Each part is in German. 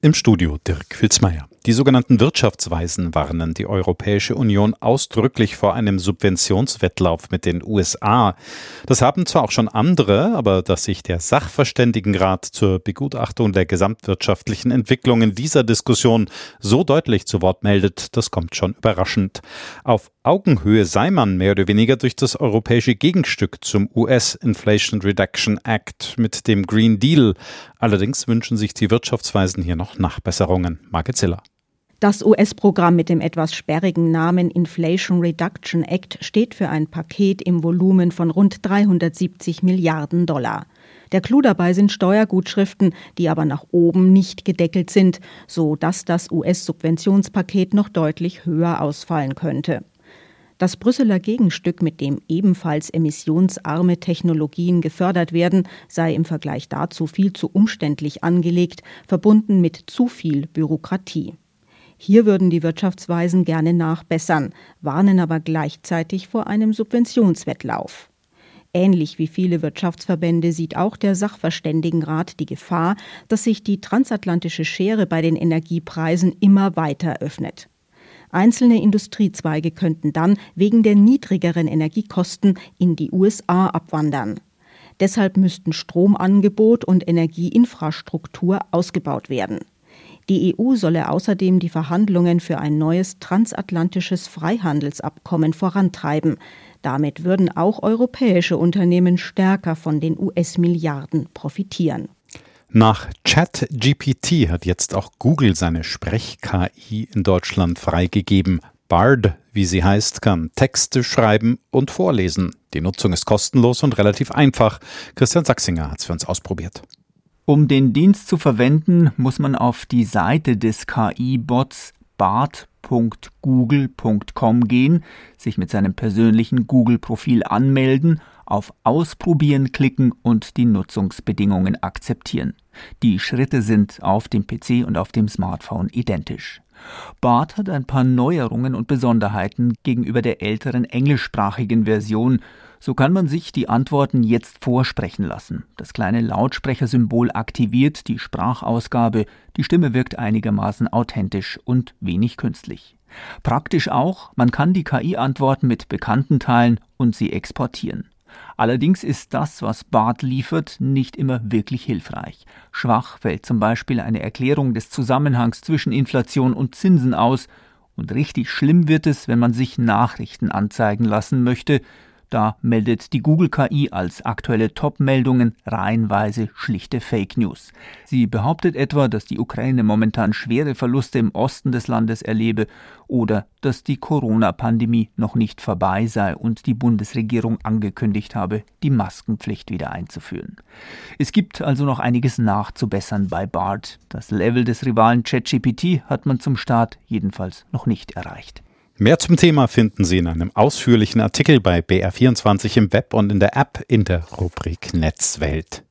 Im Studio Dirk Filzmeier. Die sogenannten Wirtschaftsweisen warnen die Europäische Union ausdrücklich vor einem Subventionswettlauf mit den USA. Das haben zwar auch schon andere, aber dass sich der Sachverständigenrat zur Begutachtung der gesamtwirtschaftlichen Entwicklung in dieser Diskussion so deutlich zu Wort meldet, das kommt schon überraschend. Auf Augenhöhe sei man mehr oder weniger durch das europäische Gegenstück zum US Inflation Reduction Act mit dem Green Deal. Allerdings wünschen sich die Wirtschaftsweisen hier noch Nachbesserungen. Margit Ziller. Das US-Programm mit dem etwas sperrigen Namen Inflation Reduction Act steht für ein Paket im Volumen von rund 370 Milliarden Dollar. Der Clou dabei sind Steuergutschriften, die aber nach oben nicht gedeckelt sind, so dass das US-Subventionspaket noch deutlich höher ausfallen könnte. Das Brüsseler Gegenstück, mit dem ebenfalls emissionsarme Technologien gefördert werden, sei im Vergleich dazu viel zu umständlich angelegt, verbunden mit zu viel Bürokratie. Hier würden die Wirtschaftsweisen gerne nachbessern, warnen aber gleichzeitig vor einem Subventionswettlauf. Ähnlich wie viele Wirtschaftsverbände sieht auch der Sachverständigenrat die Gefahr, dass sich die transatlantische Schere bei den Energiepreisen immer weiter öffnet. Einzelne Industriezweige könnten dann wegen der niedrigeren Energiekosten in die USA abwandern. Deshalb müssten Stromangebot und Energieinfrastruktur ausgebaut werden. Die EU solle außerdem die Verhandlungen für ein neues transatlantisches Freihandelsabkommen vorantreiben. Damit würden auch europäische Unternehmen stärker von den US-Milliarden profitieren. Nach ChatGPT hat jetzt auch Google seine Sprech-KI in Deutschland freigegeben. Bard, wie sie heißt, kann Texte schreiben und vorlesen. Die Nutzung ist kostenlos und relativ einfach. Christian Sachsinger hat es für uns ausprobiert. Um den Dienst zu verwenden, muss man auf die Seite des KI-Bots bart.google.com gehen, sich mit seinem persönlichen Google-Profil anmelden, auf Ausprobieren klicken und die Nutzungsbedingungen akzeptieren. Die Schritte sind auf dem PC und auf dem Smartphone identisch. Bart hat ein paar Neuerungen und Besonderheiten gegenüber der älteren englischsprachigen Version so kann man sich die Antworten jetzt vorsprechen lassen. Das kleine Lautsprechersymbol aktiviert die Sprachausgabe, die Stimme wirkt einigermaßen authentisch und wenig künstlich. Praktisch auch, man kann die KI-Antworten mit Bekannten teilen und sie exportieren. Allerdings ist das, was Bart liefert, nicht immer wirklich hilfreich. Schwach fällt zum Beispiel eine Erklärung des Zusammenhangs zwischen Inflation und Zinsen aus, und richtig schlimm wird es, wenn man sich Nachrichten anzeigen lassen möchte, da meldet die Google KI als aktuelle Top-Meldungen reihenweise schlichte Fake News. Sie behauptet etwa, dass die Ukraine momentan schwere Verluste im Osten des Landes erlebe oder dass die Corona-Pandemie noch nicht vorbei sei und die Bundesregierung angekündigt habe, die Maskenpflicht wieder einzuführen. Es gibt also noch einiges nachzubessern bei BART. Das Level des Rivalen ChatGPT hat man zum Start jedenfalls noch nicht erreicht. Mehr zum Thema finden Sie in einem ausführlichen Artikel bei BR24 im Web und in der App in der Rubrik Netzwelt.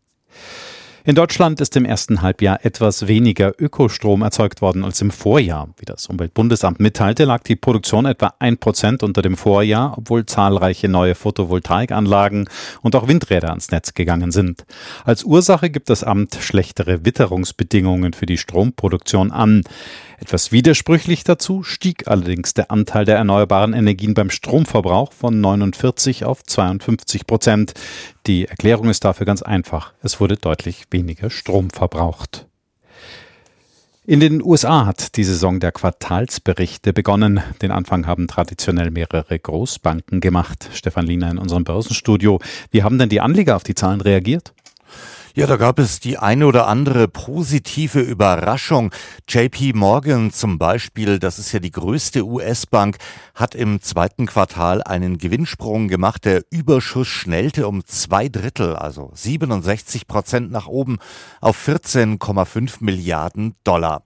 In Deutschland ist im ersten Halbjahr etwas weniger Ökostrom erzeugt worden als im Vorjahr. Wie das Umweltbundesamt mitteilte, lag die Produktion etwa ein Prozent unter dem Vorjahr, obwohl zahlreiche neue Photovoltaikanlagen und auch Windräder ans Netz gegangen sind. Als Ursache gibt das Amt schlechtere Witterungsbedingungen für die Stromproduktion an. Etwas widersprüchlich dazu stieg allerdings der Anteil der erneuerbaren Energien beim Stromverbrauch von 49 auf 52 Prozent. Die Erklärung ist dafür ganz einfach. Es wurde deutlich weniger Strom verbraucht. In den USA hat die Saison der Quartalsberichte begonnen. Den Anfang haben traditionell mehrere Großbanken gemacht. Stefan Liener in unserem Börsenstudio. Wie haben denn die Anleger auf die Zahlen reagiert? Ja, da gab es die eine oder andere positive Überraschung. JP Morgan zum Beispiel, das ist ja die größte US-Bank, hat im zweiten Quartal einen Gewinnsprung gemacht. Der Überschuss schnellte um zwei Drittel, also 67 Prozent nach oben auf 14,5 Milliarden Dollar.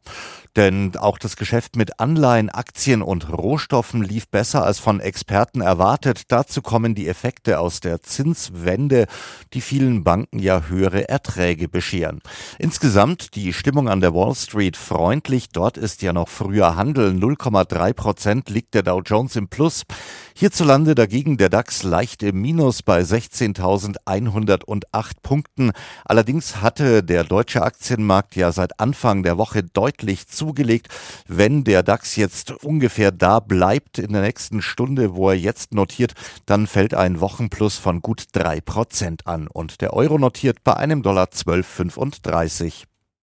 Denn auch das Geschäft mit Anleihen, Aktien und Rohstoffen lief besser als von Experten erwartet. Dazu kommen die Effekte aus der Zinswende, die vielen Banken ja höhere Erträge bescheren. Insgesamt die Stimmung an der Wall Street freundlich. Dort ist ja noch früher Handel. 0,3 Prozent liegt der Dow Jones im Plus. Hierzulande dagegen der DAX leicht im Minus bei 16.108 Punkten. Allerdings hatte der deutsche Aktienmarkt ja seit Anfang der Woche deutlich zugelegt. Wenn der DAX jetzt ungefähr da bleibt in der nächsten Stunde, wo er jetzt notiert, dann fällt ein Wochenplus von gut drei Prozent an und der Euro notiert bei einem Dollar 12,35.